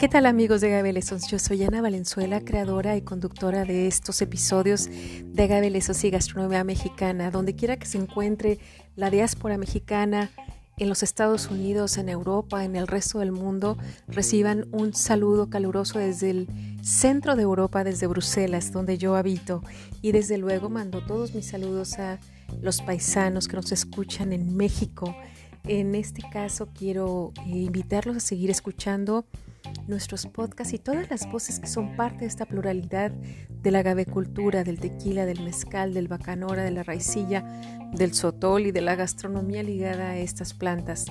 ¿Qué tal amigos de Gabelesos? Yo soy Ana Valenzuela, creadora y conductora de estos episodios de Gabelesos y Gastronomía Mexicana. Donde quiera que se encuentre la diáspora mexicana en los Estados Unidos, en Europa, en el resto del mundo, reciban un saludo caluroso desde el centro de Europa, desde Bruselas, donde yo habito. Y desde luego mando todos mis saludos a los paisanos que nos escuchan en México. En este caso quiero eh, invitarlos a seguir escuchando nuestros podcasts y todas las voces que son parte de esta pluralidad de la gavecultura, del tequila, del mezcal, del bacanora, de la raicilla, del sotol y de la gastronomía ligada a estas plantas.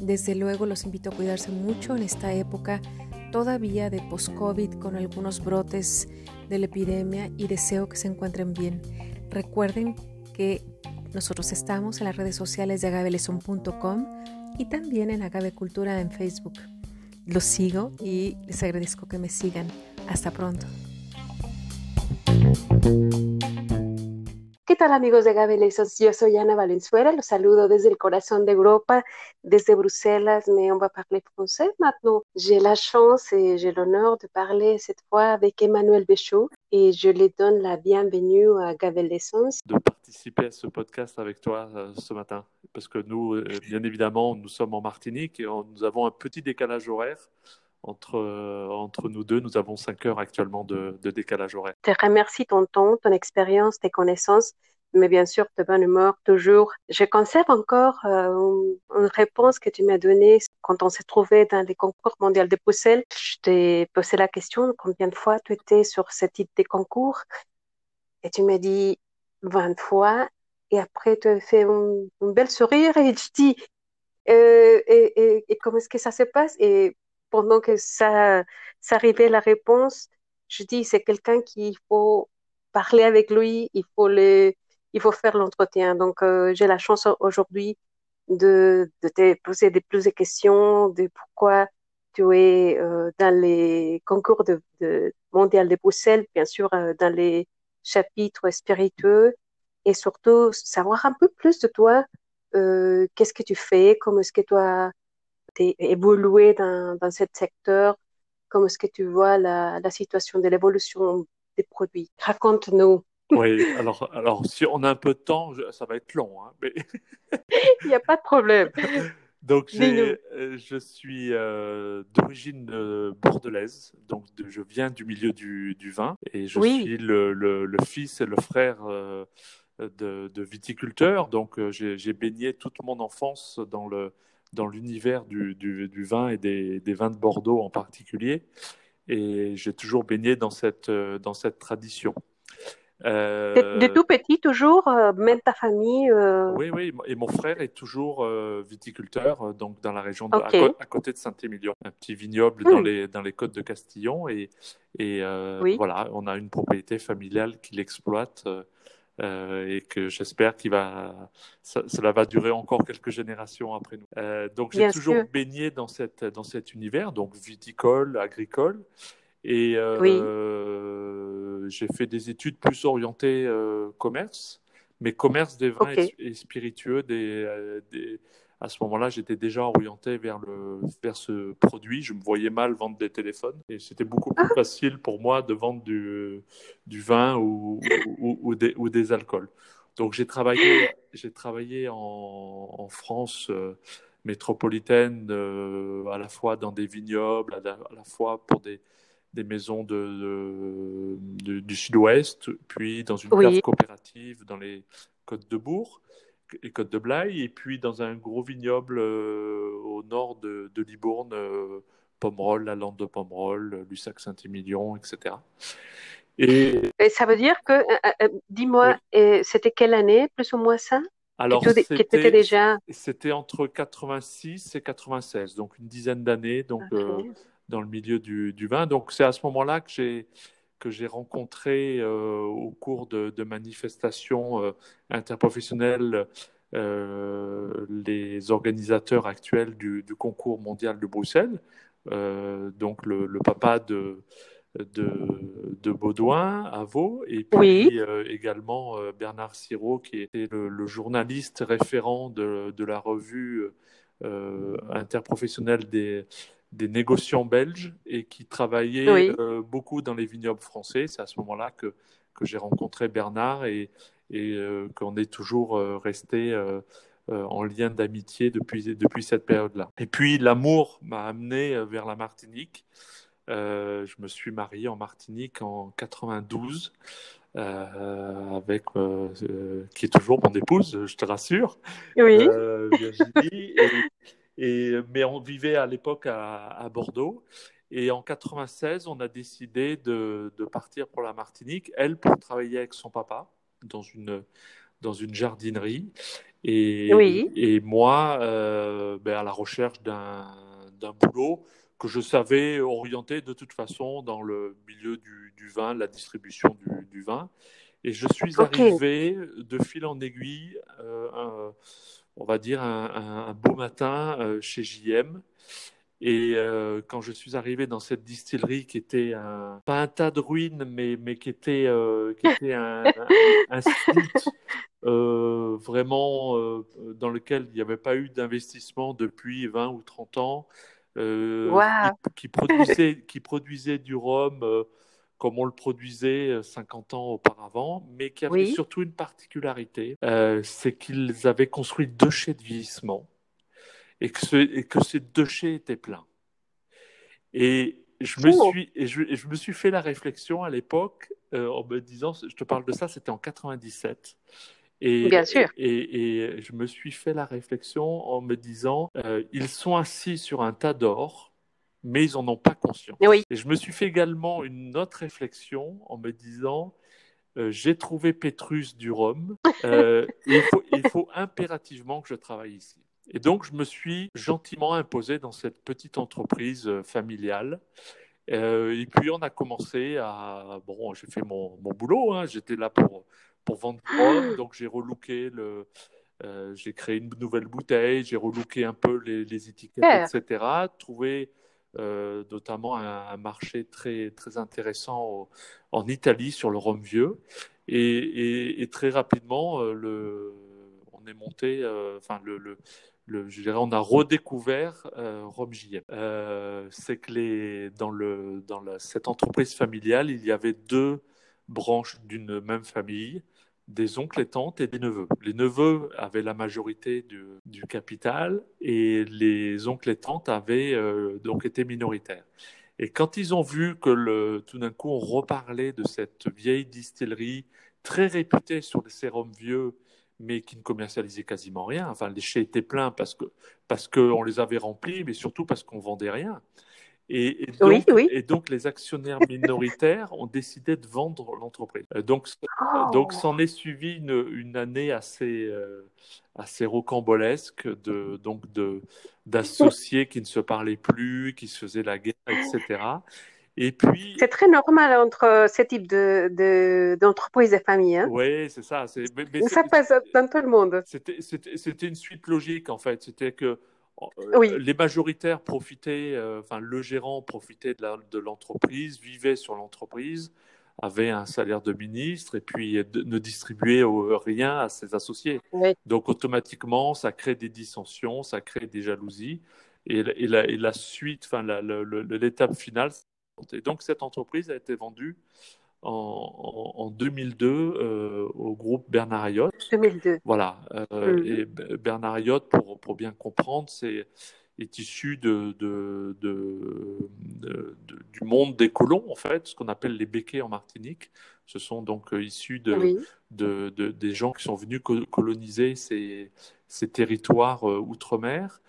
Desde luego los invito a cuidarse mucho en esta época todavía de post-COVID con algunos brotes de la epidemia y deseo que se encuentren bien. Recuerden que nosotros estamos en las redes sociales de agaveleson.com y también en Agavecultura en Facebook. Los sigo y les agradezco que me sigan. Hasta pronto. ¿Qué tal amigos de Gabelesos? Yo soy Ana Valenzuela, los saludo desde el corazón de Europa, desde Bruselas, mais on va parler français maintenant. J'ai la chance et j'ai l'honneur de parler cette fois avec Emmanuel Béchaud et je lui donne la bienvenue à Gabelesos. De participer à ce podcast avec toi euh, ce matin, parce que nous, euh, bien évidemment, nous sommes en Martinique et nous avons un petit décalage horaire entre, euh, entre nous deux. Nous avons cinq heures actuellement de, décalage horaire. Je te remercie ton temps, ton expérience, tes connaissances, mais bien sûr de bonne humeur toujours. Je conserve encore euh, une réponse que tu m'as donnée quand on s'est trouvé dans les concours mondiaux de Bruxelles. Je t'ai posé la question combien de fois tu étais sur ce type de concours? Et tu m'as dit 20 fois. Et après, tu as fait un, un bel sourire et je dis euh, et, et, et comment est-ce que ça se passe? Et pendant que ça, ça arrivait la réponse, je dis c'est quelqu'un qu'il faut parler avec lui, il faut le, il faut faire l'entretien. Donc euh, j'ai la chance aujourd'hui de, de te poser des plus de questions de pourquoi tu es euh, dans les concours de, de mondial de Bruxelles, bien sûr euh, dans les chapitres spiritueux et surtout savoir un peu plus de toi. Euh, qu'est-ce que tu fais? Comment est-ce que toi évolué dans, dans ce secteur? Comment est-ce que tu vois la, la situation de l'évolution des produits? Raconte-nous. Oui, alors, alors si on a un peu de temps, je- ça va être long. hein, mais... Il n'y a pas de problème. Donc, euh, je suis euh, d'origine euh, bordelaise, donc de- je viens du milieu du, du vin et je Oui. suis le, le- le fils et le frère euh, de, de viticulteurs. Donc, j'ai baigné toute mon enfance dans le dans l'univers du, du- du vin et des, des vins de Bordeaux en particulier, et j'ai toujours baigné dans cette euh, dans cette tradition. De, Euh, de tout petit, toujours, euh, même ta famille. euh, oui, oui, et mon frère est toujours viticulteur, donc dans la région de, à, Ok. co- à côté de Saint-Émilion, un petit vignoble dans Hmm. les, dans les côtes de Castillon. Et, et Oui. voilà, on a une propriété familiale qu'il exploite euh, et que j'espère qu'il va, ça- cela va durer encore quelques générations après nous. Euh, donc j'ai toujours sûr. baigné dans, cette, dans cet univers, donc viticole, agricole. Et euh, Oui. j'ai fait des études plus orientées commerce, mais commerce des vins et, et spiritueux. Des, des- à ce moment-là, j'étais déjà orienté vers, le, vers ce produit. Je me voyais mal vendre des téléphones et c'était beaucoup plus Ah. facile pour moi de vendre du, du vin ou, ou, ou des, ou des alcools. Donc j'ai travaillé, j'ai travaillé en, en France euh, métropolitaine, euh, à la fois dans des vignobles, à la, à la fois pour des, des maisons de, de- de- du sud-ouest, puis dans une Oui. cave coopérative dans les Côtes de Bourg, les Côtes de Blaye, et puis dans un gros vignoble euh, au nord de, de Libourne, euh, Pomerol, la lande de Pomerol, Lussac-Saint-Émilion, etc. Et Et ça veut dire que, euh, euh, dis-moi, euh, c'était quelle année, plus ou moins ça? Alors, c'était déjà. c'était entre 86 et 96, donc une dizaine d'années, donc euh, dans le milieu du, du vin. Donc c'est à ce moment-là que j'ai que j'ai rencontré euh, au cours de, de manifestations euh, interprofessionnelles euh, les organisateurs actuels du, du concours mondial de Bruxelles. Euh, donc le, le papa de de, de Baudouin et puis Oui. euh, également Bernard Sirot qui était le, le journaliste référent de, de la revue interprofessionnelle des, des négociants belges et qui travaillaient beaucoup dans les vignobles français. C'est à ce moment-là que, que j'ai rencontré Bernard et, et qu'on est toujours resté en lien d'amitié depuis, depuis cette période-là. Et puis l'amour m'a amené vers la Martinique. je me suis marié en Martinique en 92 euh, avec euh, euh, qui est toujours mon épouse, je te rassure, oui. Virginie. Et, mais on vivait à l'époque à, Bordeaux. Et en 96, on a décidé de, de, partir pour la Martinique, elle pour travailler avec son papa dans une, dans une jardinerie, et, oui. et moi ben à la recherche d'un boulot que je savais orienter de toute façon dans le milieu du, du vin, la distribution du, du, vin. Et je suis arrivé de fil en aiguille, euh, on va dire un, un beau matin euh, chez JM. Et euh, quand je suis arrivé dans cette distillerie qui était un, pas un tas de ruines, mais, mais qui était, euh, qui était un, un, site vraiment dans lequel il n'y avait pas eu d'investissement depuis 20 ou 30 ans, qui, produisait, qui produisait du rhum comme on le produisait 50 euh, ans auparavant, mais qui avait surtout une particularité, c'est qu'ils avaient construit deux chais de vieillissement et que, ce, et que ces deux chais étaient pleins. Et je me, suis, et je, et je, me suis fait la réflexion à l'époque en me disant, je te parle de ça, c'était en 97. Et, Bien sûr. Et, et, je me suis fait la réflexion en me disant, euh, ils sont assis sur un tas d'or, mais ils n'en ont pas conscience. Oui. Et je me suis fait également une autre réflexion en me disant, euh, j'ai trouvé Pétrus du Rhum, euh, il, faut, il faut impérativement que je travaille ici. Et donc, je me suis gentiment imposé dans cette petite entreprise euh, familiale. Euh, et puis, on a commencé à. Bon, j'ai fait mon, mon boulot, hein, j'étais là pour pour vendre du Donc j'ai relooké le, j'ai créé une nouvelle bouteille, j'ai relooké un peu les, les étiquettes, etc. Trouvé euh, notamment un, marché très très intéressant en Italie sur le rhum vieux. Et, très rapidement, euh, le, on est monté, euh, enfin le, le je dirais, on a redécouvert Rome JM. C'est que les, dans, le, dans la, cette entreprise familiale, il y avait deux branches d'une même famille des oncles et tantes et des neveux. Les neveux avaient la majorité du, capital et les oncles et tantes avaient euh, donc été minoritaires. Et quand ils ont vu que le, tout d'un coup on reparlait de cette vieille distillerie très réputée sur les sérums vieux, mais qui ne commercialisait quasiment rien, enfin les chais étaient pleins parce parce qu'on les avait remplis, mais surtout parce qu'on vendait rien. Et, donc, oui, oui. et, donc, les actionnaires minoritaires ont décidé de vendre l'entreprise. Euh, donc, oh. donc, s'en est suivi une, une année assez, euh, assez rocambolesque de, donc de, d'associés qui ne se parlaient plus, qui se faisaient la guerre, etc. Et puis. C'est très normal entre ce type de, de, d'entreprise et famille. Hein oui, c'est ça. C'est, mais, mais ça passe dans tout le monde. C'était, une suite logique, en fait. C'était que euh, oui. Les majoritaires profitaient, euh, enfin le gérant profitait de l'entreprise, vivait sur l'entreprise, avait un salaire de ministre et puis ne distribuait rien à ses associés. Oui. Donc automatiquement, ça crée des dissensions, ça crée des jalousies et, et, la, et la, suite, enfin l'étape finale. Et donc cette entreprise a été vendue en, en 2002 euh, au groupe Bernard Ayotte. 2002. Voilà. Euh, mm. Et Bernard Ayotte, pour, pour bien comprendre, c'est est issu de, de, de, de, du monde des colons, en fait, ce qu'on appelle les béquets en Martinique. Ce sont donc euh, issus de, oui. de, des gens qui sont venus coloniser ces, ces territoires euh, outre-mer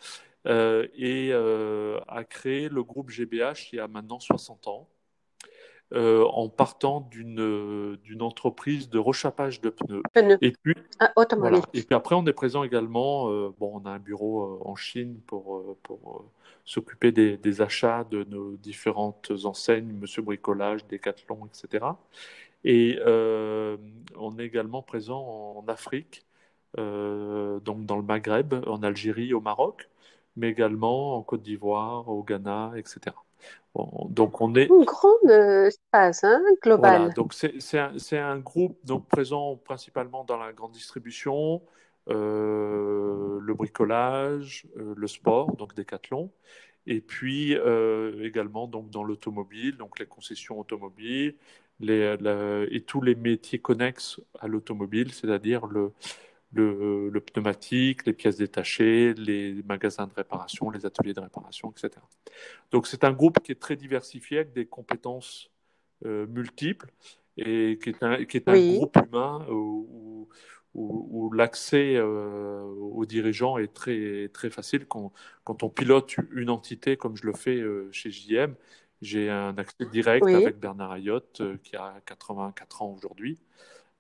euh, et euh, a créé le groupe GBH il y a maintenant 60 ans euh, en partant d'une d'une entreprise de rechappage de pneus. pneus. Et puis ah, voilà. Et puis après on est présent également. Euh, bon, on a un bureau euh, en Chine pour euh, pour euh, s'occuper des, des, achats de nos différentes enseignes, Monsieur Bricolage, Decathlon, etc. Et on est également présent en, en Afrique, donc dans le Maghreb, en Algérie, au Maroc, mais également en Côte d'Ivoire, au Ghana, etc. Donc on est une grande euh, hein, global. Voilà, donc c'est un, un, groupe donc présent principalement dans la grande distribution, le bricolage, le sport, donc Decathlon, et puis également donc dans l'automobile, donc les concessions automobiles, les, et tous les métiers connexes à l'automobile, c'est-à-dire le, le, le, pneumatique, les pièces détachées, les magasins de réparation, les ateliers de réparation, etc. Donc c'est un groupe qui est très diversifié avec des compétences euh, multiples et qui est un, qui est un groupe humain où, où, où l'accès euh, aux dirigeants est très, très facile. Quand, quand, on pilote une entité comme je le fais euh, chez JM, j'ai un accès direct avec Bernard Ayotte qui a 84 ans aujourd'hui.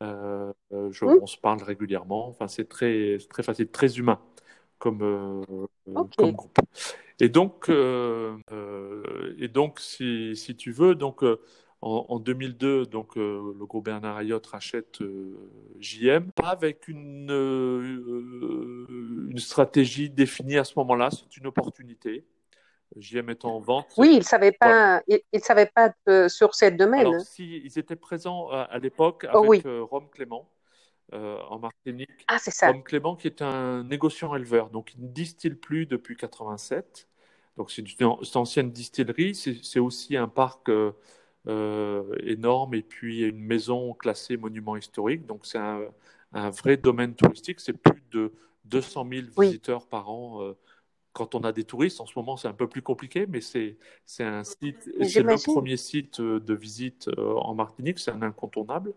Euh, euh, je, On se parle régulièrement. Enfin, c'est très, très facile, très humain comme, euh, comme groupe. Et donc, et donc si, si, tu veux, donc, en, en 2002, donc, le groupe Bernard Ayotte rachète JM, pas avec une, une stratégie définie à ce moment-là. C'est une opportunité. JM est en vente. Oui, ils ne savaient pas, il, savait pas sur cette domaine. Alors, si, ils étaient présents à, à l'époque oh avec oh, Rome Clément euh, en Martinique. Ah, c'est ça. Rome Clément qui est un négociant éleveur, donc il ne distille plus depuis 87. Donc c'est une, ancienne distillerie, c'est aussi un parc euh, euh, énorme et puis une maison classée monument historique. Donc c'est un, un, vrai domaine touristique, c'est plus de 200 000 oui. visiteurs par an euh, quand on a des touristes, en ce moment, c'est un peu plus compliqué, mais c'est un site, c'est le premier site euh, de visite euh, en Martinique, c'est un incontournable.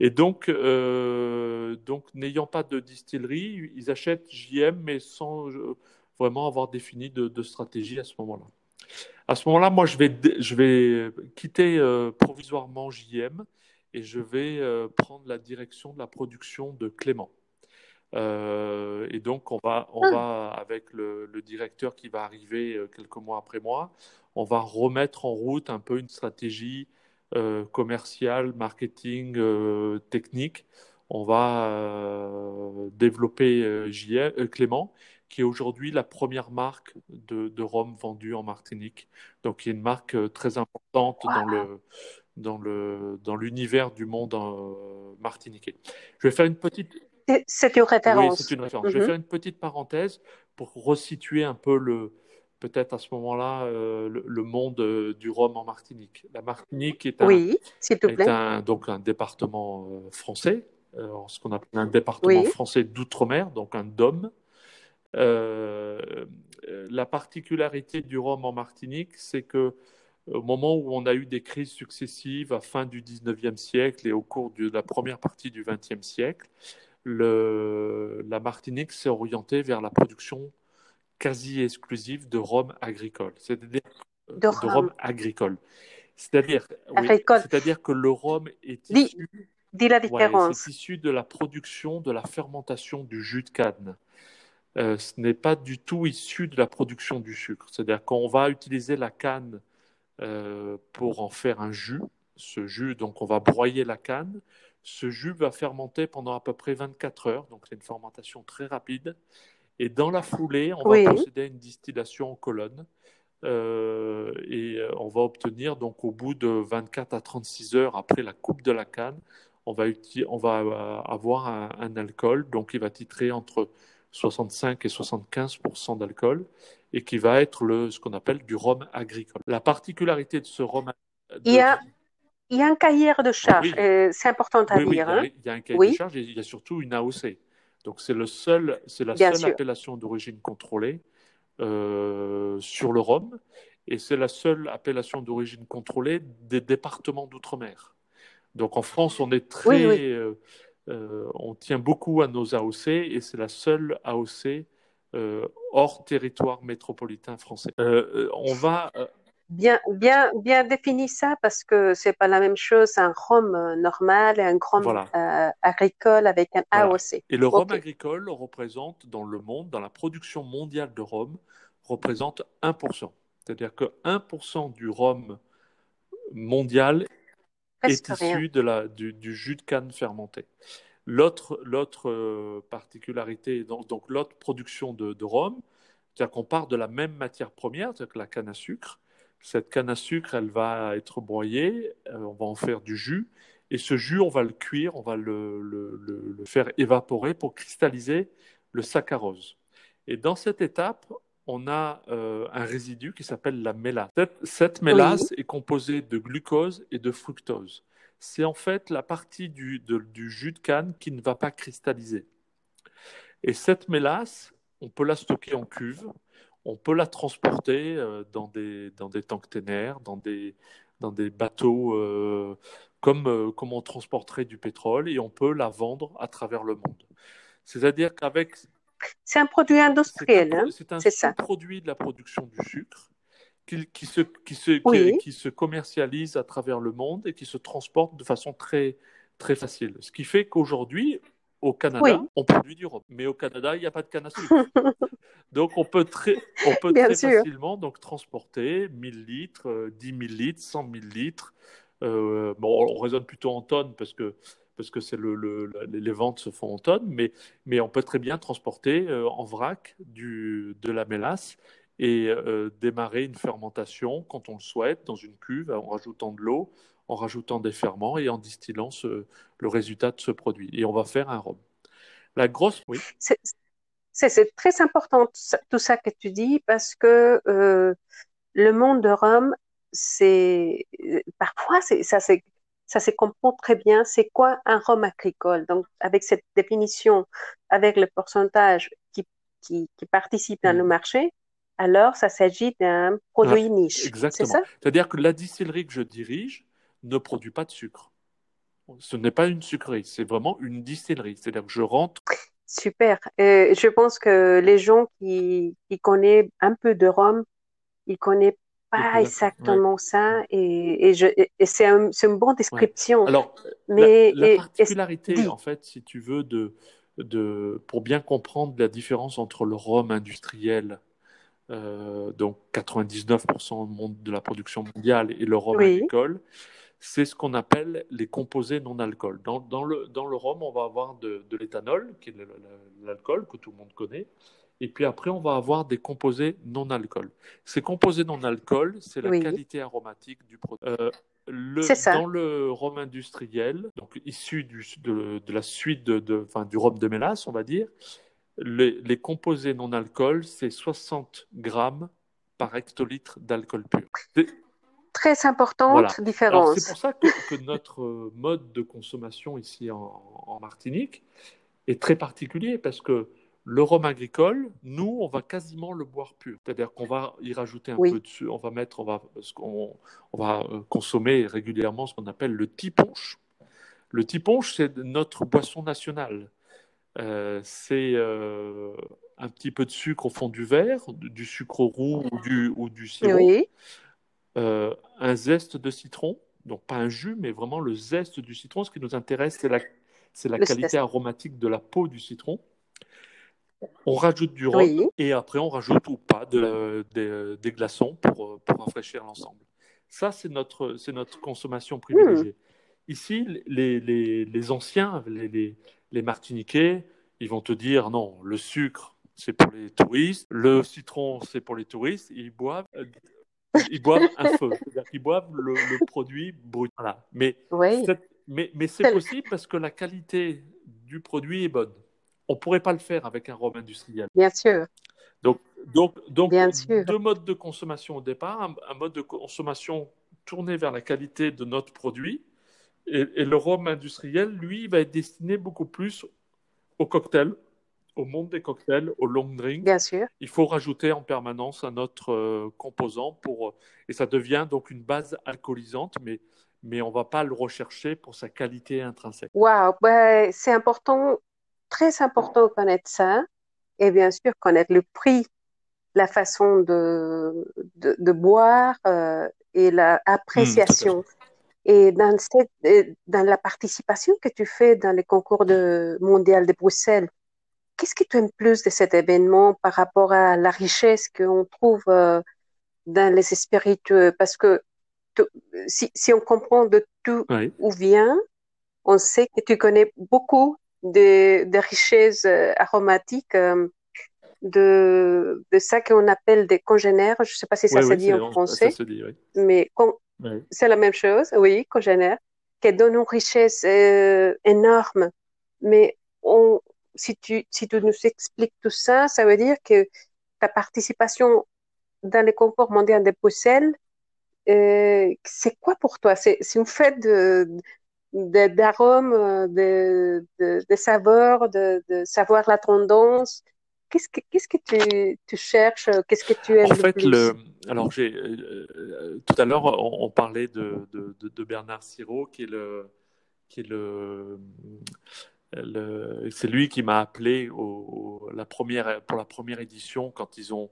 Et donc, euh, donc n'ayant pas de distillerie, ils achètent JM, mais sans vraiment avoir défini de, de stratégie à ce moment-là. À ce moment-là, moi, je vais, je vais quitter euh, provisoirement JM et je vais euh, prendre la direction de la production de Clément. Euh, et donc, on va, on va avec le, le, directeur qui va arriver euh, quelques mois après moi, on va remettre en route un peu une stratégie euh, commerciale, marketing, euh, technique. On va développer JL, Clément, qui est aujourd'hui la première marque de, de, rhum vendue en Martinique. Donc, qui est une marque très importante wow. dans le dans le dans l'univers du monde martiniquais. Je vais faire une petite c'est une référence. Oui, c'est une référence. Mm -hmm. Je vais faire une petite parenthèse pour resituer un peu le, peut-être à ce moment-là, euh, le, le, monde euh, du Rhum en Martinique. La Martinique est un, oui, est un, donc un département euh, français, ce qu'on appelle un département oui. français d'outre-mer, donc un DOM. la particularité du Rhum en Martinique, c'est que au moment où on a eu des crises successives à fin du 19e siècle et au cours de la première partie du 20e siècle, le, la Martinique s'est orientée vers la production quasi exclusive de rhum agricole, c'est-à-dire de, de rhum. rhum agricole. C'est-à-dire oui, c'est-à-dire que le rhum est issu, dis, dis la différence. Ouais, c'est issu de la production, de la fermentation du jus de canne. Euh, ce n'est pas du tout issu de la production du sucre. C'est-à-dire qu'on va utiliser la canne euh, pour en faire un jus. Ce jus, donc on va broyer la canne. Ce jus va fermenter pendant à peu près 24 heures, donc c'est une fermentation très rapide. Et dans la foulée, on oui. va procéder à une distillation en colonne. Euh, et on va obtenir, donc au bout de 24 à 36 heures après la coupe de la canne, on va, on va avoir un, un, alcool, donc il va titrer entre 65 et 75% d'alcool, et qui va être le, ce qu'on appelle du rhum agricole. La particularité de ce rhum. De, il y a il y a un cahier de charge, oui. euh, c'est important à oui, dire. Oui, il, y a, il y a un cahier de charge et il y a surtout une AOC. Donc c'est le seul, c'est la Bien seule sûr. appellation d'origine contrôlée euh, sur le rhum et c'est la seule appellation d'origine contrôlée des départements d'outre-mer. Donc en France, on est très, oui, euh, on tient beaucoup à nos AOC et c'est la seule AOC hors territoire métropolitain français. On va bien, bien, bien ça parce que c'est pas la même chose un rhum normal et un rhum voilà. euh, agricole avec un voilà. AOC. Et le rhum agricole représente dans le monde, dans la production mondiale de rhum, représente 1%. C'est-à-dire que 1% du rhum mondial Presque est issu de la, du, du, jus de canne fermenté. L'autre, l'autre euh, particularité, donc, donc l'autre production de, de rhum, c'est-à-dire qu'on part de la même matière première, c'est-à-dire que la canne à sucre, cette canne à sucre, elle va être broyée, euh, on va en faire du jus, Et ce jus, on va le cuire, on va le, le, le, faire évaporer pour cristalliser le saccharose. Et dans cette étape, on a euh, un résidu qui s'appelle la mélasse. Cette, mélasse est composée de glucose et de fructose. C'est en fait la partie du, du, jus de canne qui ne va pas cristalliser. Et cette mélasse, on peut la stocker en cuve, on peut la transporter euh, dans, des, dans des tanks ténères, dans des, dans des bateaux euh, comme, comme on transporterait du pétrole, et on peut la vendre à travers le monde. C'est-à-dire qu'avec c'est un produit industriel. C'est un, hein, produit de la production du sucre qui, qui, se, qui, se, qui, se commercialise à travers le monde et qui se transporte de façon très, très facile. Ce qui fait qu'aujourd'hui, au Canada, on produit du rhum. Mais au Canada, il n'y a pas de canne à sucre. donc, on peut très, on peut très facilement donc, transporter 1000 litres, 10 000 litres, 100 000 litres. Euh, bon, on raisonne plutôt en tonnes parce que parce que c'est le, les ventes se font en tonnes, mais, mais on peut très bien transporter euh, en vrac du, de la mélasse et euh, démarrer une fermentation quand on le souhaite dans une cuve en rajoutant de l'eau, en rajoutant des ferments et en distillant ce, le résultat de ce produit. Et on va faire un rhum. La grosse, oui. C'est très important tout ça que tu dis parce que euh, le monde de rhum, c'est parfois ça c'est ça se comprend très bien. C'est quoi un rhum agricole Donc, avec cette définition, avec le pourcentage qui, qui, participe dans le mm. marché, alors ça s'agit d'un produit niche. Exactement. C'est C'est-à-dire que la distillerie que je dirige ne produit pas de sucre. Ce n'est pas une sucrerie, c'est vraiment une distillerie. C'est-à-dire que je rentre. Super. je pense que les gens qui, qui connaissent un peu de rhum, ils connaissent pas exactement ça et, et, et c'est un, une bonne description. Alors, mais, la, particularité, en fait, si tu veux, de, de, pour bien comprendre la différence entre le rhum industriel, euh, donc 99% de la production mondiale, et le rhum agricole, c'est ce qu'on appelle les composés non alcool. Dans, dans, le, dans le rhum, on va avoir de, de l'éthanol, qui est l'alcool que tout le monde connaît, et puis après, on va avoir des composés non alcool. Ces composés non alcool, c'est la qualité aromatique du produit. Euh, dans le rhum industriel, donc issu du, de, la suite de, enfin, du rhum de mélasse, on va dire, les, composés non alcool, c'est 60 grammes par hectolitre d'alcool pur. Très importante différence. C'est pour ça que, notre mode de consommation ici en, en Martinique est très particulier parce que le rhum agricole, nous, on va quasiment le boire pur. C'est-à-dire qu'on va y rajouter un peu de on va mettre, on va, on, va euh, consommer régulièrement ce qu'on appelle le tiponche. Le tiponche, c'est notre boisson nationale. Euh, c'est euh, un petit peu de sucre au fond du verre, du sucre roux ou du, ou du sirop, un zeste de citron, donc pas un jus, mais vraiment le zeste du citron. Ce qui nous intéresse, c'est la, c'est la qualité aromatique de la peau du citron. On rajoute du rhum et après on rajoute ou pas des, glaçons pour, pour rafraîchir l'ensemble. Ça, c'est notre, c'est notre consommation privilégiée. Hmm. Ici, les, les, les anciens, les, les, Martiniquais, ils vont te dire non, le sucre, c'est pour les touristes, le citron, c'est pour les touristes, ils boivent, ils boivent un feu, c'est-à-dire qu'ils boivent le, produit brut. Voilà. Mais, mais, mais c'est possible parce que la qualité du produit est bonne on ne pourrait pas le faire avec un rhum industriel. Bien sûr. Donc, donc, donc deux modes de consommation au départ, un, mode de consommation tourné vers la qualité de notre produit, et, le rhum industriel, lui, va être destiné beaucoup plus au cocktail, au monde des cocktails, au long drink. Bien sûr. Il faut rajouter en permanence un autre euh, composant pour, et ça devient donc une base alcoolisante, mais mais on ne va pas le rechercher pour sa qualité intrinsèque. Waouh, ben, c'est important très important de connaître ça et bien sûr connaître le prix, la façon de, de, boire euh, et l'appréciation. Mmh, et dans, cette, dans la participation que tu fais dans les concours de, mondial de Bruxelles, qu'est-ce que tu aimes plus de cet événement par rapport à la richesse qu'on trouve euh, dans les spiritueux? Parce que si, si, on comprend de tout où vient, on sait que tu connais beaucoup des, richesses euh, aromatiques euh, de, de ça qu'on appelle des congénères. Je ne sais pas si ça se dit en français, mais c'est la même chose, oui, congénères, qui donne une richesse euh, énorme. Mais on, si, tu, si tu nous expliques tout ça, ça veut dire que ta participation dans le concours mondial de Bruxelles, euh, c'est quoi pour toi? C'est une fête d'arômes, de, de, de, saveurs, de, savoir la tendance. Qu'est-ce que, qu'est-ce que tu, tu cherches? Qu'est-ce que tu aimes En fait, le plus? le, alors j'ai, euh, tout à l'heure, on, on parlait de, Bernard Sirot, qui est le, qui est le, le c'est lui qui m'a appelé au, la première, pour la première édition quand ils ont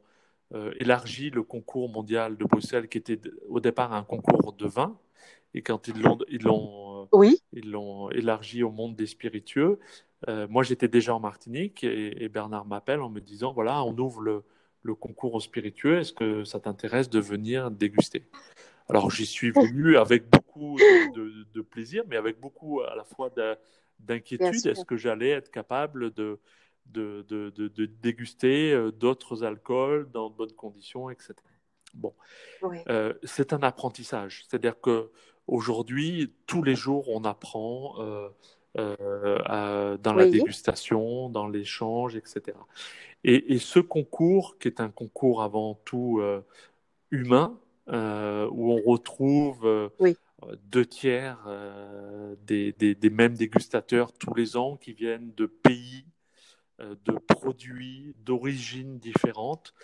euh, élargi le concours mondial de Bruxelles, qui était au départ un concours de vin. Et quand ils l'ont, ils l'ont, oui. ils l'ont élargi au monde des spiritueux, euh, moi j'étais déjà en Martinique et, et Bernard m'appelle en me disant voilà, on ouvre le, le concours aux spiritueux, est-ce que ça t'intéresse de venir déguster? Alors j'y suis venu avec beaucoup de, de, de, plaisir, mais avec beaucoup à la fois d'inquiétude. Est-ce que j'allais être capable de, de, de, de déguster euh, d'autres alcools dans de bonnes conditions, etc. Bon, oui. euh, c'est un apprentissage. C'est-à-dire que aujourd'hui, tous les jours, on apprend euh, euh, à, dans la dégustation, dans l'échange, etc. Et, et ce concours, qui est un concours avant tout humain, où on retrouve Oui. Deux tiers euh, des, des, des mêmes dégustateurs tous les ans qui viennent de pays, euh, de produits, d'origines différentes.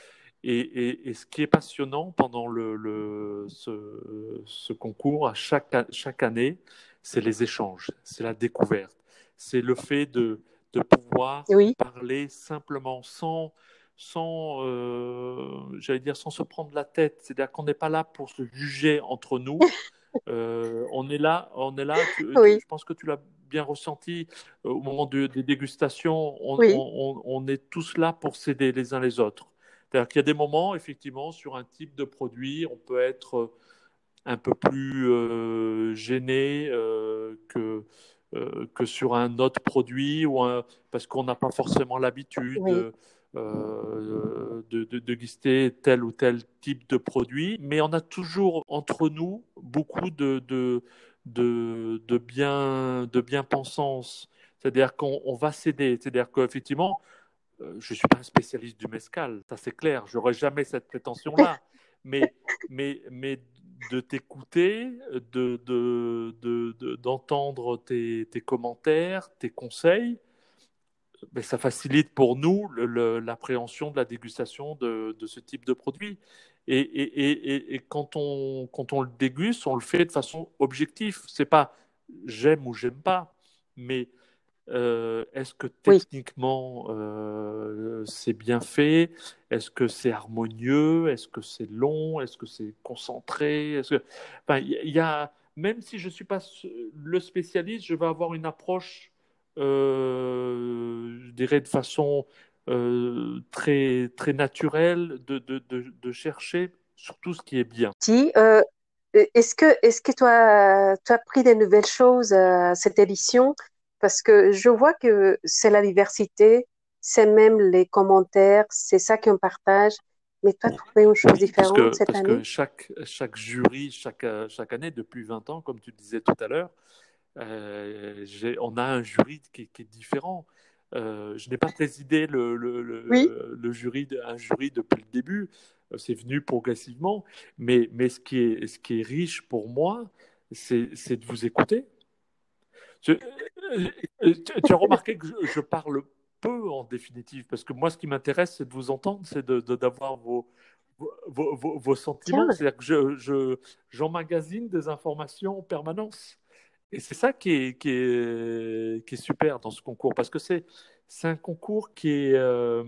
Et, et, et, ce qui est passionnant pendant le, le, ce, ce, concours, à chaque, chaque année, c'est les échanges, c'est la découverte, c'est le fait de, de pouvoir Oui. parler simplement sans, sans euh, j'allais dire, sans se prendre la tête. C'est-à-dire qu'on n'est pas là pour se juger entre nous. Euh, on est là, on est là. Tu, Oui. tu- je pense que tu l'as bien ressenti euh, au moment de- des dégustations. On, Oui. on- on- on est tous là pour s'aider les uns les autres. C'est-à-dire qu'il y a des moments, effectivement, sur un type de produit, on peut être un peu plus euh, gêné euh, que, euh, que sur un autre produit, ou un- parce qu'on n'a pas forcément l'habitude Oui. Euh, de, de, tel ou tel type de produit, mais on a toujours entre nous beaucoup de, de, de, de bien, de bien-pensance. C'est-à-dire qu'on on va s'aider. C'est-à-dire qu'effectivement, euh, je ne suis pas un spécialiste du mescal, ça c'est clair, j'aurais jamais cette prétention-là. mais, mais, mais de t'écouter, de, de, de, de- d'entendre tes, tes commentaires, tes conseils, ben, ça facilite pour nous l'appréhension de la dégustation de, de ce type de produit. Et, et, et, et- et quand, on, quand on le déguste, on le fait de façon objective. C'est pas j'aime ou j'aime pas, mais euh, est-ce que Oui. techniquement euh, c'est bien fait? Est-ce que c'est harmonieux? Est-ce que c'est long? Est-ce que c'est concentré? Est-ce que... enfin, il y, a, même si je ne suis pas le spécialiste, je vais avoir une approche, je dirais, de façon euh, très, très naturelle de, de, de, de chercher surtout ce qui est bien. Si, euh, est-ce que, est-ce que tu as, as pris des nouvelles choses à cette édition? Parce que je vois que c'est la diversité, c'est même les commentaires, c'est ça qu'on partage. Mais toi, tu fais une chose parce différente que, cette parce année? que chaque, chaque jury, chaque, chaque année, depuis 20 ans, comme tu le disais tout à l'heure, euh, on a un jury qui, qui est différent. Euh, je n'ai pas présidé le, le, le, Oui. le jury, de- un jury depuis le début. Euh, C'est venu progressivement. Mais, mais ce, qui est, ce qui est riche pour moi, c'est de vous écouter. Je- euh, tu, tu as remarqué que je, je parle peu en définitive, parce que moi, ce qui m'intéresse, c'est de vous entendre, c'est de, de- d'avoir vos, vos, vos, vos sentiments. C'est-à-dire que je, je, j'emmagasine des informations en permanence. Et c'est ça qui est, qui, est, qui est super dans ce concours, parce que c'est, un concours qui est, euh,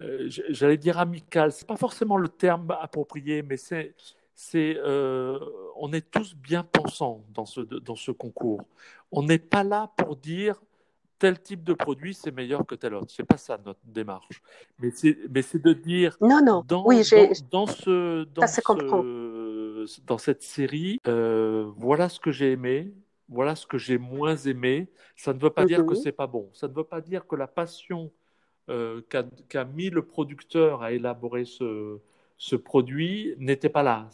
euh, j'allais dire amical. C'est pas forcément le terme approprié, mais c'est, c'est, euh, on est tous bien pensants dans ce, dans ce concours. On n'est pas là pour dire tel type de produit c'est meilleur que tel autre. C'est pas ça notre démarche. Mais c'est, de dire Non, non. dans, Oui, dans, dans ce, dans, ça se comprend. ce, dans cette série, euh, voilà ce que j'ai aimé, voilà ce que j'ai moins aimé. Ça ne veut pas dire que Mhm. c'est pas bon. Ça ne veut pas dire que la passion euh, qu'a mis le producteur à élaborer ce, ce produit n'était pas là.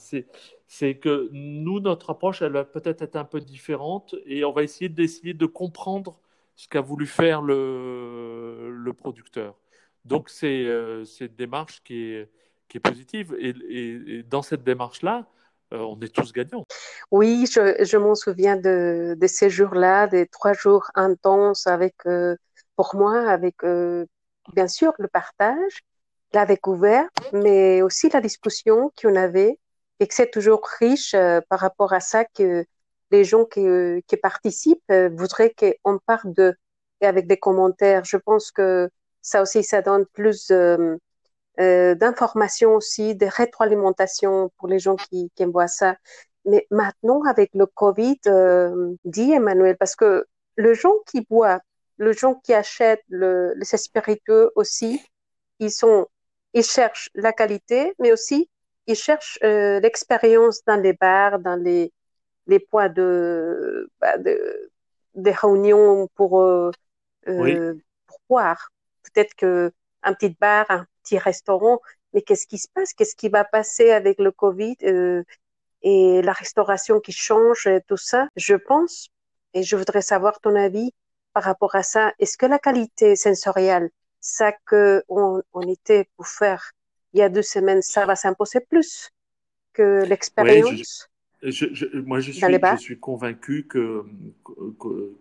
C'est que nous, notre approche, elle va peut-être être un peu différente et on va essayer d'essayer de comprendre ce qu'a voulu faire le, le producteur. Donc, c'est euh, une démarche qui est, qui est positive. Et, et, dans cette démarche-là, on est tous gagnants. Oui, je, je m'en souviens de, de, ces jours-là, des trois jours intenses avec, euh, pour moi, avec bien sûr le partage, la découverte, mais aussi la discussion qu'on avait et que c'est toujours riche euh, par rapport à ça que les gens qui, euh, qui participent euh, voudraient qu'on parle de et avec des commentaires. Je pense que ça aussi, ça donne plus d'informations aussi, de rétroalimentation pour les gens qui, qui voient ça. Mais maintenant, avec le Covid, dit Emmanuel, parce que le gens qui boivent, le gens qui achètent le, les spiritueux aussi, ils sont ils cherchent la qualité, mais aussi ils cherchent euh, l'expérience dans les bars, dans les, les points de, bah, de, des réunions pour, euh, euh, pour boire. Peut-être que un petit bar, un petit restaurant, mais qu'est-ce qui se passe? Qu'est-ce qui va passer avec le Covid euh, et la restauration qui change et tout ça? Je pense, et je voudrais savoir ton avis par rapport à ça. Est-ce que la qualité sensorielle ça que on, était pour faire il y a deux semaines, ça va s'imposer plus que l'expérience? moi, je suis, je suis convaincu que,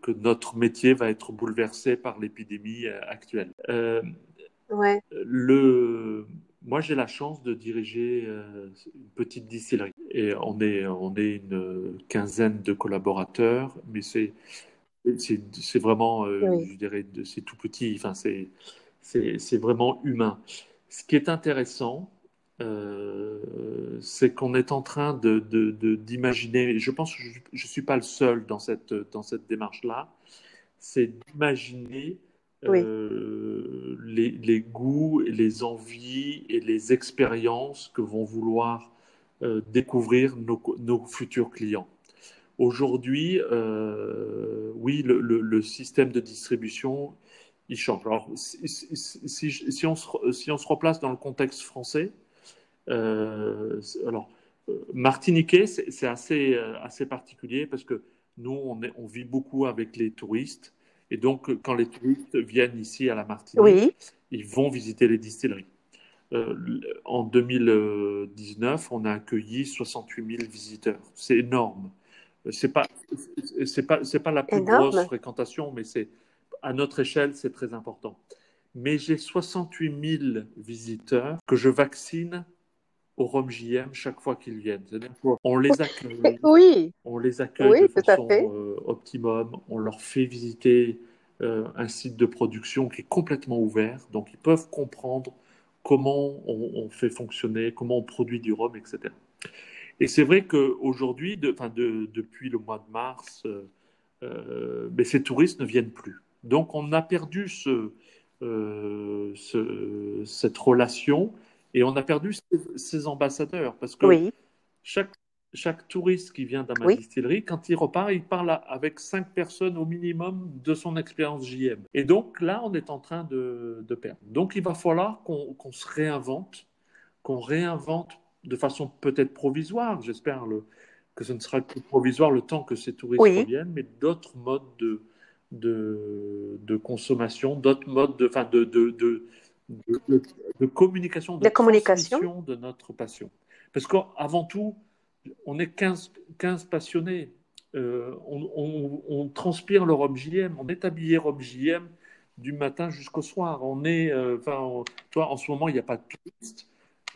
que, notre métier va être bouleversé par l'épidémie euh, actuelle. Euh, ouais. le, moi, j'ai la chance de diriger euh, une petite distillerie. Et on est, on est une quinzaine de collaborateurs, mais c'est, c'est, vraiment, je dirais, c'est tout petit. Enfin, c'est, c'est vraiment humain. Ce qui est intéressant, euh, c'est qu'on est en train d'imaginer, de, de, je pense que je ne suis pas le seul dans cette, dans cette démarche-là, c'est d'imaginer euh, les, goûts, les envies et les expériences que vont vouloir euh, découvrir nos, futurs clients. Aujourd'hui, euh, oui, le, système de distribution il change. Alors, si, on se, si, replace dans le contexte français, alors, c'est assez, particulier parce que nous, on, vit beaucoup avec les touristes. Et donc, quand les touristes viennent ici à la Martinique, ils vont visiter les distilleries. Euh, en 2019, on a accueilli 68 000 visiteurs. C'est énorme. C'est pas, c'est pas, c'est pas la plus grosse fréquentation, mais c'est à notre échelle, c'est très important. Mais j'ai 68 000 visiteurs que je vaccine au Rhum JM chaque fois qu'ils viennent. On les accueille, oui. on les accueille de façon euh, optimum, on leur fait visiter euh, un site de production qui est complètement ouvert, donc ils peuvent comprendre comment on, fait fonctionner, comment on produit du rhum, etc. Et c'est vrai qu'aujourd'hui, de, de, depuis le mois de mars, euh, mais ces touristes ne viennent plus. Donc on a perdu ce, ce, cette relation et on a perdu ces, ambassadeurs parce que chaque, chaque touriste qui vient dans ma distillerie, quand il repart, il parle avec cinq personnes au minimum de son expérience JM. Et donc là, on est en train de, de perdre. Donc il va falloir qu'on se réinvente, qu'on réinvente de façon peut-être provisoire, j'espère que ce ne sera que provisoire le temps que ces touristes reviennent, mais d'autres modes de, de, de consommation, d'autres modes de, enfin de, de, de, de, communication, de, communication de notre passion. Parce qu'avant tout, on est 15, 15 passionnés. Euh, on, on, on, transpire le Rhum JM, on est habillé Rhum JM du matin jusqu'au soir. On est, euh, enfin, toi, en ce moment, il n'y a pas de touristes.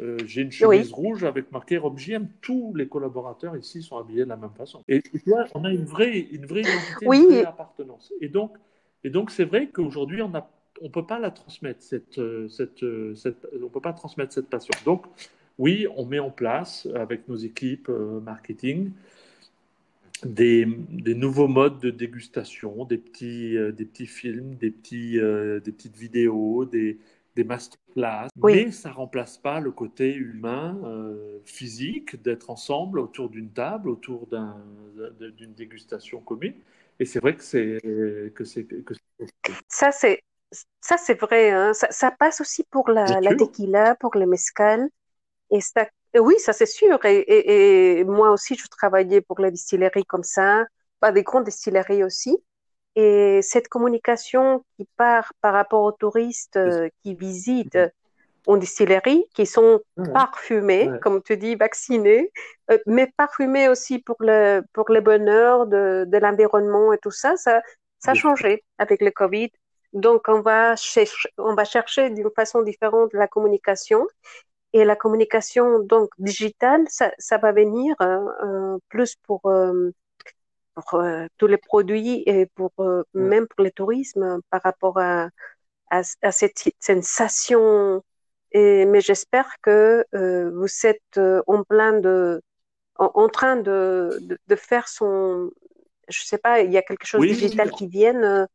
Euh, j'ai une chemise rouge avec marqué Rome JM. Tous les collaborateurs ici sont habillés de la même façon. Et tu vois, on a une vraie, une vraie identité, une vraie appartenance. Et donc, et donc c'est vrai qu'aujourd'hui, on a, on peut pas la transmettre cette, cette, cette, on peut pas transmettre cette passion. Donc, oui, on met en place avec nos équipes euh, marketing des, des, nouveaux modes de dégustation, des petits, euh, des petits films, des, petits, des petites vidéos, des, des masterclass, mais ça remplace pas le côté humain, euh, physique, d'être ensemble autour d'une table, autour d'une dégustation commune. Et c'est vrai que c'est que c'est ça c'est ça c'est vrai. Hein. Ça, ça, passe aussi pour la, la tequila, pour le mezcal. Et ça, oui, ça c'est sûr. Et, et, moi aussi, je travaillais pour la distillerie comme ça, pas des grandes distilleries aussi. Et cette communication qui part par rapport aux touristes euh, qui visitent en distillerie, qui sont parfumés, comme tu dis, vaccinés, euh, mais parfumés aussi pour le, pour le bonheur de, de l'environnement et tout ça, ça, ça a changé avec le Covid. Donc, on va, chercher, on va chercher d'une façon différente la communication. Et la communication donc digitale, ça, ça va venir euh, euh plus pour, euh, pour euh, tous les produits et pour même pour le tourisme par rapport à, à, à cette sensation. Et, mais j'espère que euh, vous êtes euh, en plein de, en, train de, de, faire son, je sais pas, il y a quelque chose de digital qui vienne euh,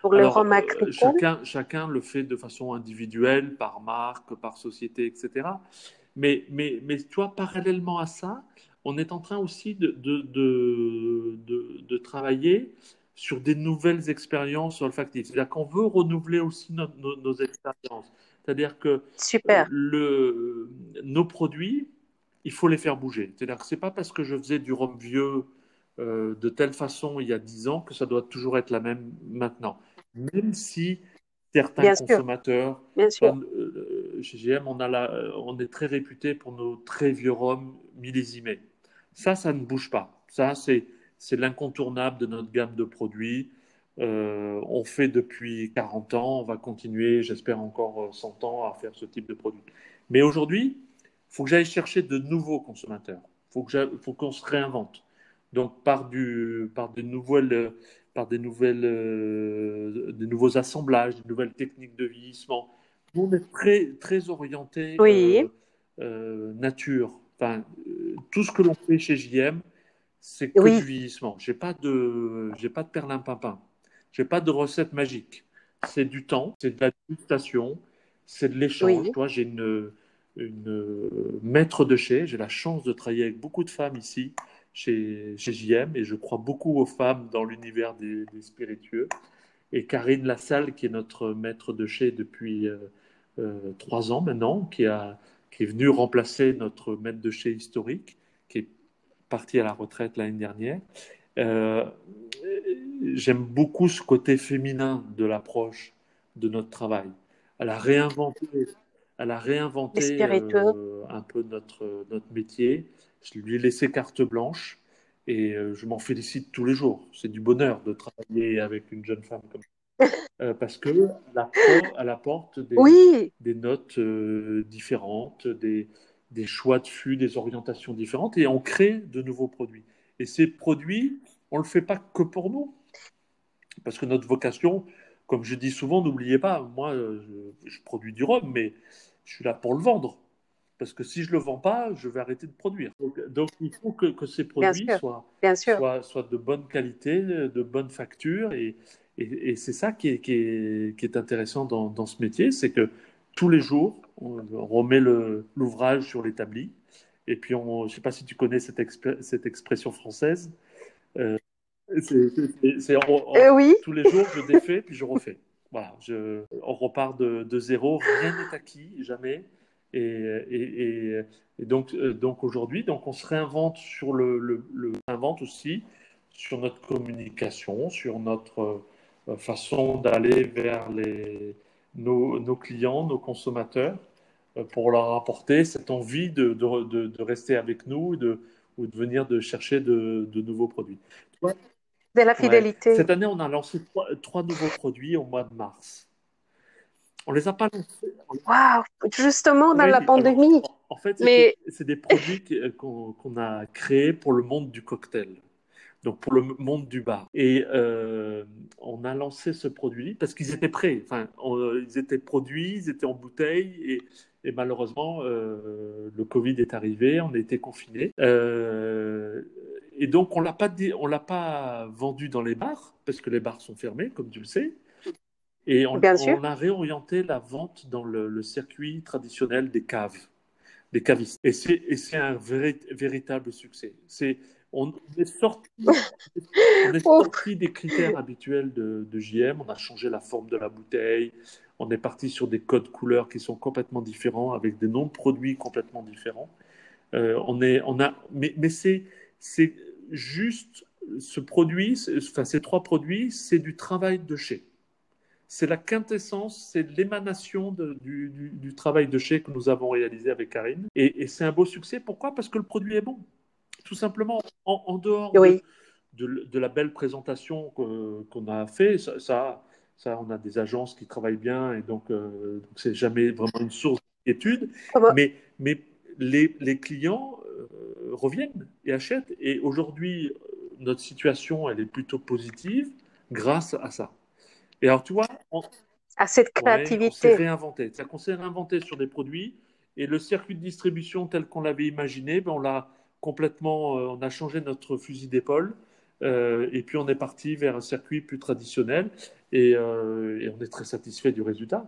pour les roms agricoles. Chacun, chacun le fait de façon individuelle, par marque, par société, etc. Mais, mais, mais toi, parallèlement à ça, on est en train aussi de, de, de, de travailler sur des nouvelles expériences olfactives. C'est-à-dire qu'on veut renouveler aussi nos, nos expériences. C'est-à-dire que Super. Le, nos produits, il faut les faire bouger. C'est-à-dire que ce n'est pas parce que je faisais du rhum vieux euh, de telle façon il y a 10 ans que ça doit toujours être la même maintenant. Même si certains consommateurs, Bien sûr. Euh, chez GM, on, a la, on est très réputé pour nos très vieux rhums millésimés. Ça, ça ne bouge pas. Ça, c'est l'incontournable de notre gamme de produits. Euh, on fait depuis 40 ans, on va continuer, j'espère encore 100 ans à faire ce type de produit. Mais aujourd'hui, il faut que j'aille chercher de nouveaux consommateurs. Il faut qu'on se réinvente. Donc par, du, par nouvelles, par des nouvelles, euh, des nouveaux assemblages, des nouvelles techniques de vieillissement. on est très, très orienté euh, nature. Enfin, tout ce que l'on fait chez JM, c'est que du vieillissement. J'ai pas de, j'ai pas de perlimpinpin. Je n'ai pas de recette magique. C'est du temps, c'est de la dégustation, c'est de l'échange. Toi, j'ai une, une maître de chez, j'ai la chance de travailler avec beaucoup de femmes ici chez, chez JM et je crois beaucoup aux femmes dans l'univers des, spiritueux. Et Karine Lassalle, qui est notre maître de chez depuis euh, euh, trois ans maintenant, qui, a, qui est venue remplacer notre maître de chez historique, qui est parti à la retraite l'année dernière. Euh, j'aime beaucoup ce côté féminin de l'approche de notre travail. Elle a réinventé, elle a réinventé un peu notre, notre métier. Je lui ai laissé carte blanche et euh, je m'en félicite tous les jours. C'est du bonheur de travailler avec une jeune femme comme ça. Euh, parce qu'elle apporte, des, des notes différentes, des, des choix de fûts, des orientations différentes et on crée de nouveaux produits. Et ces produits, on ne le fait pas que pour nous. Parce que notre vocation, comme je dis souvent, n'oubliez pas, moi, je, produis du rhum, mais je suis là pour le vendre. Parce que si je ne le vends pas, je vais arrêter de produire. Donc, il faut que, que ces produits soient, soient, soient, de bonne qualité, de bonne facture. Et, et, c'est ça qui est, qui, est, qui est, intéressant dans, dans ce métier, c'est que tous les jours, on, remet l'ouvrage sur l'établi. Et puis, on, je ne sais pas si tu connais cette, cette expression française. Euh, c'est euh, oui. tous les jours, je défais puis je refais. Voilà, je, on repart de, de zéro, rien n'est acquis, jamais. Et, et, et, donc, euh, donc aujourd'hui, donc on se réinvente sur le, le, le invente aussi sur notre communication, sur notre euh, façon d'aller vers les, nos, nos, clients, nos consommateurs, pour leur apporter cette envie de, de, de, rester avec nous de, ou de venir de chercher de, nouveaux produits de la fidélité. Cette année, on a lancé trois, nouveaux produits au mois de mars. On les a pas lancés. Waouh Justement dans la pandémie. en fait, c'est des, des, produits qu'on a créés pour le monde du cocktail. Donc pour le monde du bar. Et euh, on a lancé ce produit parce qu'ils étaient prêts. Enfin, ils étaient produits, ils étaient en bouteille et, et malheureusement, euh, le Covid est arrivé, on a été confinés. Euh, et donc, on on l'a pas vendu dans les bars parce que les bars sont fermés, comme tu le sais. Et on, on a réorienté la vente dans le, circuit traditionnel des caves, des cavistes. Et c'est un véritable succès. C'est on est sorti, on est sorti des critères habituels de, de, JM. On a changé la forme de la bouteille. On est parti sur des codes couleurs qui sont complètement différents, avec des noms de produits complètement différents. Euh, on est, on a, mais, mais c'est, c'est juste ce produit, enfin ces trois produits, c'est du travail de chez. C'est la quintessence, c'est l'émanation du, du, du, travail de chez que nous avons réalisé avec Karine. Et, et c'est un beau succès. Pourquoi? Parce que le produit est bon tout simplement, en, dehors de, la belle présentation qu'on a fait, ça, ça, on a des agences qui travaillent bien et donc euh, c'est jamais vraiment une source d'inquiétude. Ah bah. Mais, mais les, les clients euh, reviennent et achètent. Et aujourd'hui, notre situation, elle est plutôt positive grâce à ça. Et alors, tu vois, à cette créativité. on s'est réinventé. C'est-à-dire qu'on s'est réinventé sur des produits et le circuit de distribution tel qu'on l'avait imaginé, ben on l'a complètement, euh, on a changé notre fusil d'épaule. Euh, et puis on est parti vers un circuit plus traditionnel et, euh, on est très satisfait du résultat.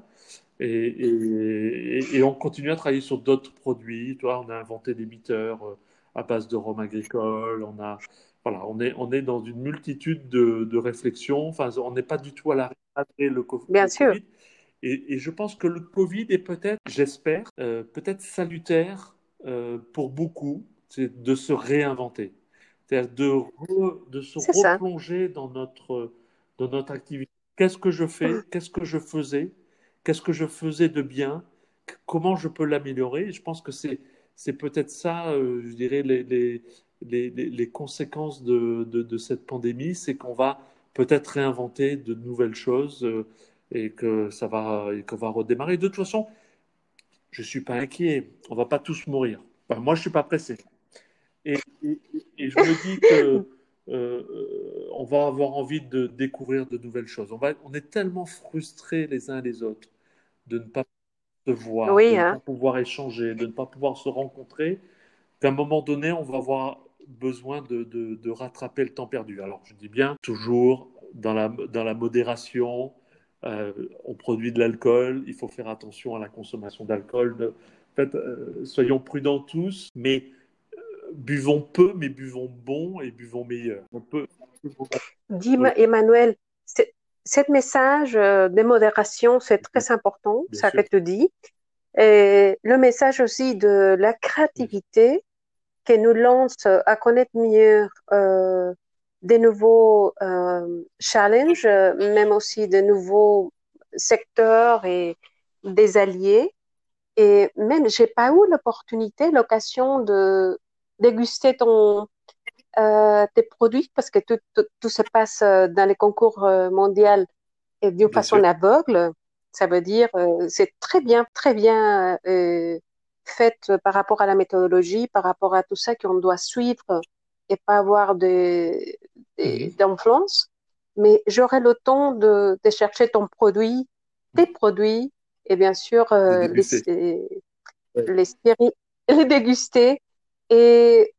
Et, on continue à travailler sur d'autres produits. Toi, on a inventé des bitters à base de rhum agricole. On a, voilà, on est, on est dans une multitude de, de réflexions. Enfin, on n'est pas du tout à l'arrêt après le, COVID. Bien sûr. Et, je pense que le Covid est peut-être, j'espère, peut-être salutaire pour beaucoup c'est de se réinventer. C'est-à-dire de, de se replonger dans notre, dans notre activité. Qu'est-ce que je fais? Qu'est-ce que je faisais? Qu'est-ce que je faisais de bien? Comment je peux l'améliorer? Je pense que c'est, c'est peut-être ça, euh, je dirais, les, les, les, les conséquences de, de, de, cette pandémie, c'est qu'on va peut-être réinventer de nouvelles choses euh, et que ça va, et qu'on va redémarrer. De toute façon, je ne suis pas inquiet. On ne va pas tous mourir. moi, je ne suis pas pressé. Et, je me dis que euh, on va avoir envie de découvrir de nouvelles choses. On, va, on est tellement frustrés les uns les autres de ne pas se voir, de ne hein. pas pouvoir échanger, de ne pas pouvoir se rencontrer, qu'à un moment donné, on va avoir besoin de, de, rattraper le temps perdu. Alors, je dis bien, toujours dans la, dans la modération, euh, on produit de l'alcool, il faut faire attention à la consommation d'alcool. En fait, euh, soyons prudents tous, mais buvons peu, mais buvons bon et buvons meilleur. On peut... Dis, Emmanuel, ce message euh, de modération, c'est très important, ça que tu dis. Et le message aussi de la créativité qui nous lance à connaître mieux euh, des nouveaux euh, challenges, même aussi de nouveaux secteurs et des alliés. Et même, j'ai pas eu l'opportunité, l'occasion de déguster ton, euh, tes produits parce que tout, tout, se passe euh, dans les concours euh, mondiaux et d'une façon aveugle. Ça veut dire c'est très bien, très bien fait par rapport à la méthodologie, par rapport à tout ça qu'on doit suivre et pas avoir d'influence. Mais j'aurai le temps de, de, chercher ton produit, tes produits, et bien sûr les, les, les déguster. Et,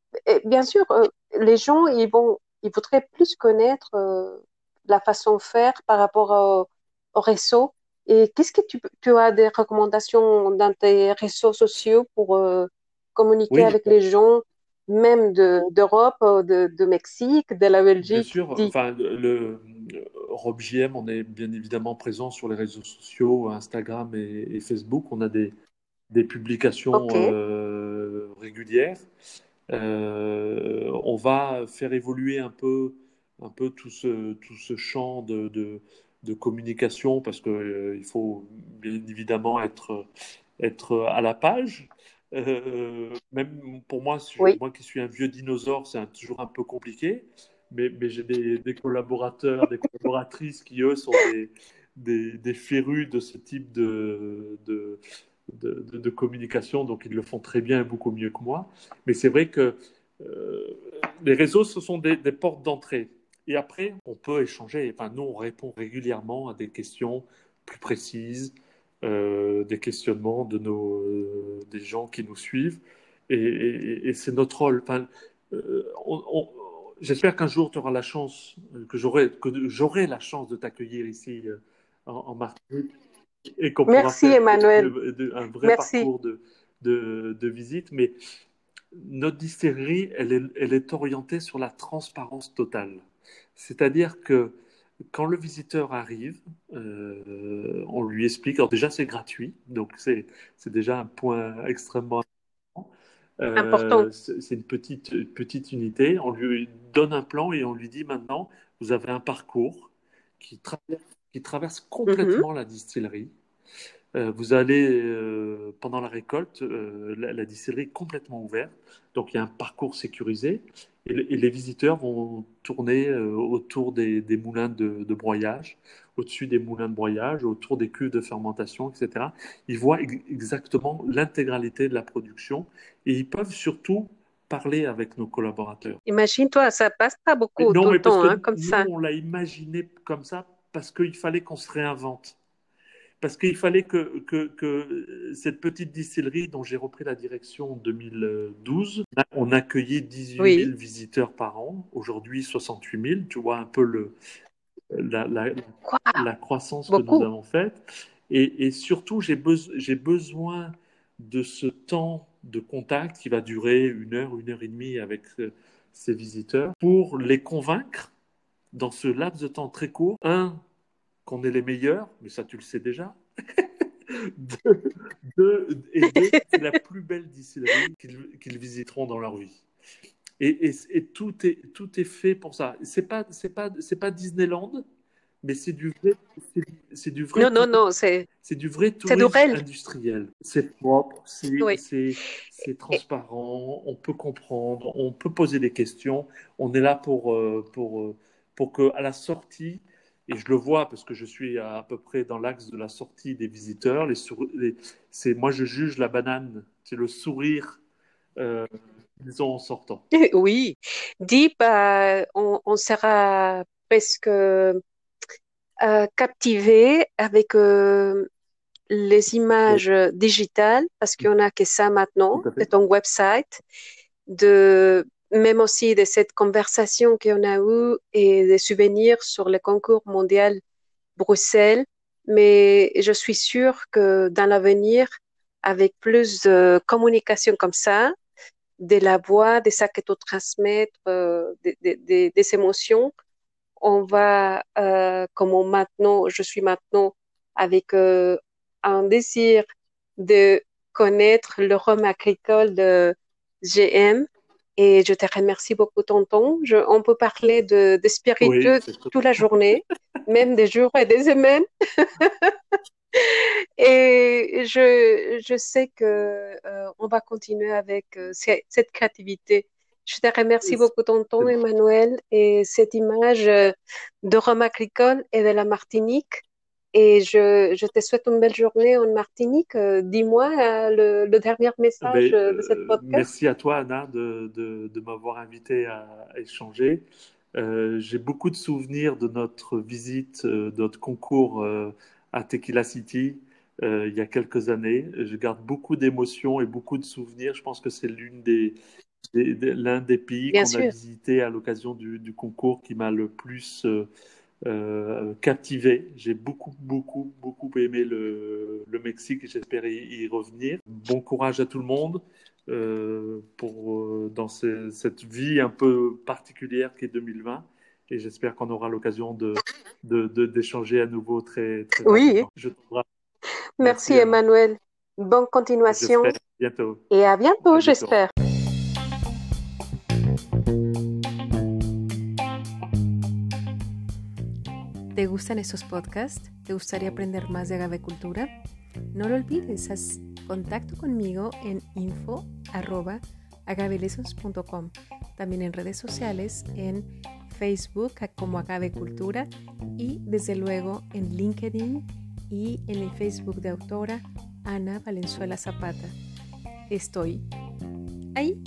bien sûr, euh, les gens, ils vont, ils voudraient plus connaître euh, la façon de faire par rapport au, réseau. Et qu'est-ce que tu, tu, as des recommandations dans tes réseaux sociaux pour euh, communiquer avec les gens, même d'Europe, de, de, Mexique, de la Belgique? Bien sûr, enfin, le, Rob JM, on est bien évidemment présent sur les réseaux sociaux, Instagram et, Facebook. On a des, des publications régulière. Euh, on va faire évoluer un peu, un peu tout, ce, tout ce champ de, de, communication parce qu'il euh, il faut bien évidemment être, être à la page. Euh, même pour moi, moi qui suis un vieux dinosaure, c'est toujours un peu compliqué. Mais, mais j'ai des, des, collaborateurs, des collaboratrices qui, eux, sont des, des, des férus de ce type de, de, de, communication, donc ils le font très bien et beaucoup mieux que moi. Mais c'est vrai que euh, les réseaux, ce sont des, portes d'entrée. Et après, on peut échanger. Enfin, nous, on répond régulièrement à des questions plus précises, euh, des questionnements de nos, euh, des gens qui nous suivent. Et, c'est notre rôle. Enfin, J'espère qu'un jour, tu auras la chance, que j'aurai la chance de t'accueillir ici en, en Martinique et qu'on Merci, Emmanuel. un vrai parcours de, de, visite. Mais notre distillerie, elle est, elle est orientée sur la transparence totale. C'est-à-dire que quand le visiteur arrive, euh, on lui explique. Alors déjà, c'est gratuit, donc c'est déjà un point extrêmement important. Euh, c'est une petite, petite unité. On lui donne un plan et on lui dit maintenant, vous avez un parcours qui traverse, qui traverse complètement mm-hmm. la distillerie. Euh, vous allez, euh, pendant la récolte, euh, la, distillerie est complètement ouverte, donc il y a un parcours sécurisé, et, les visiteurs vont tourner autour des, moulins de, broyage, au-dessus des moulins de broyage, autour des cuves de fermentation, etc. Ils voient exactement l'intégralité de la production, et ils peuvent surtout parler avec nos collaborateurs. Imagine-toi, ça passe pas beaucoup non, de temps hein, comme ça. On l'a imaginé comme ça parce qu'il fallait qu'on se réinvente parce qu'il fallait que, que, cette petite distillerie dont j'ai repris la direction en 2012, on accueillait 18 000 visiteurs par an, aujourd'hui 68 000, tu vois un peu le, la, la, croissance que nous avons faite. Et, et surtout, j'ai besoin de ce temps de contact qui va durer une heure, une heure et demie avec euh, ces visiteurs pour les convaincre dans ce laps de temps très court, un, qu'on est les meilleurs, mais ça tu le sais déjà. de, et c'est la plus belle distillerie qu'ils visiteront dans leur vie. Et, et, tout, est, tout est fait pour ça. C'est pas, c'est pas, c'est pas Disneyland, mais c'est du vrai, c'est du vrai. Non, non, non, c'est. C'est du vrai tourisme industriel. C'est propre, c'est transparent, on peut comprendre, on peut poser des questions. On est là pour, euh, pour, euh, pour que à la sortie, et je le vois parce que je suis à, peu près dans l'axe de la sortie des visiteurs. Les, c'est moi je juge la banane, c'est le sourire euh, qu'ils ont en sortant. Oui, dit bah, on, sera presque euh, captivé avec euh, les images digitales parce qu'on a que ça maintenant de ton website de même aussi de cette conversation qu'on a eue et des souvenirs sur le concours mondial Bruxelles. Mais je suis sûre que dans l'avenir, avec plus de communication comme ça, de la voix, de ça que tu transmettre, euh, des, émotions, on va, euh, comme maintenant, je suis maintenant avec euh, un désir de connaître le rhum agricole de GM et je te remercie beaucoup, tonton. Je, on peut parler de, de spiritueux toute la journée, même des jours et des semaines. et je, je sais que euh, on va continuer avec euh, cette créativité. Je te remercie beaucoup, tonton Emmanuel, et cette image euh, de Rome agricole et de la Martinique et je, je, te souhaite une belle journée en Martinique. Euh, dis-moi euh, le, dernier message ben, euh, de cette podcast. Merci à toi, Anna, de, de, de m'avoir invité à, échanger. J'ai beaucoup de souvenirs de notre visite, de notre concours à Tequila City il y a quelques années. Je garde beaucoup d'émotions et beaucoup de souvenirs. Je pense que c'est l'une des, l'un des pays qu'on a visité à l'occasion du, du, concours qui m'a le plus euh, captivé. J'ai beaucoup, beaucoup, beaucoup aimé le, le Mexique et j'espère y, revenir. Bon courage à tout le monde euh, pour, euh, dans cette vie un peu particulière qu'est 2020 et j'espère qu'on aura l'occasion de, d'échanger à nouveau très, très Oui. Merci, Emmanuel. Bonne continuation. Bientôt. Et à bientôt. j'espère. ¿Te gustan estos podcasts? ¿Te gustaría aprender más de agavecultura? No lo olvides, haz contacto conmigo en info.agavelesos.com. También en redes sociales, en Facebook como Agavecultura y desde luego en LinkedIn y en el Facebook de autora Ana Valenzuela Zapata. Estoy ahí.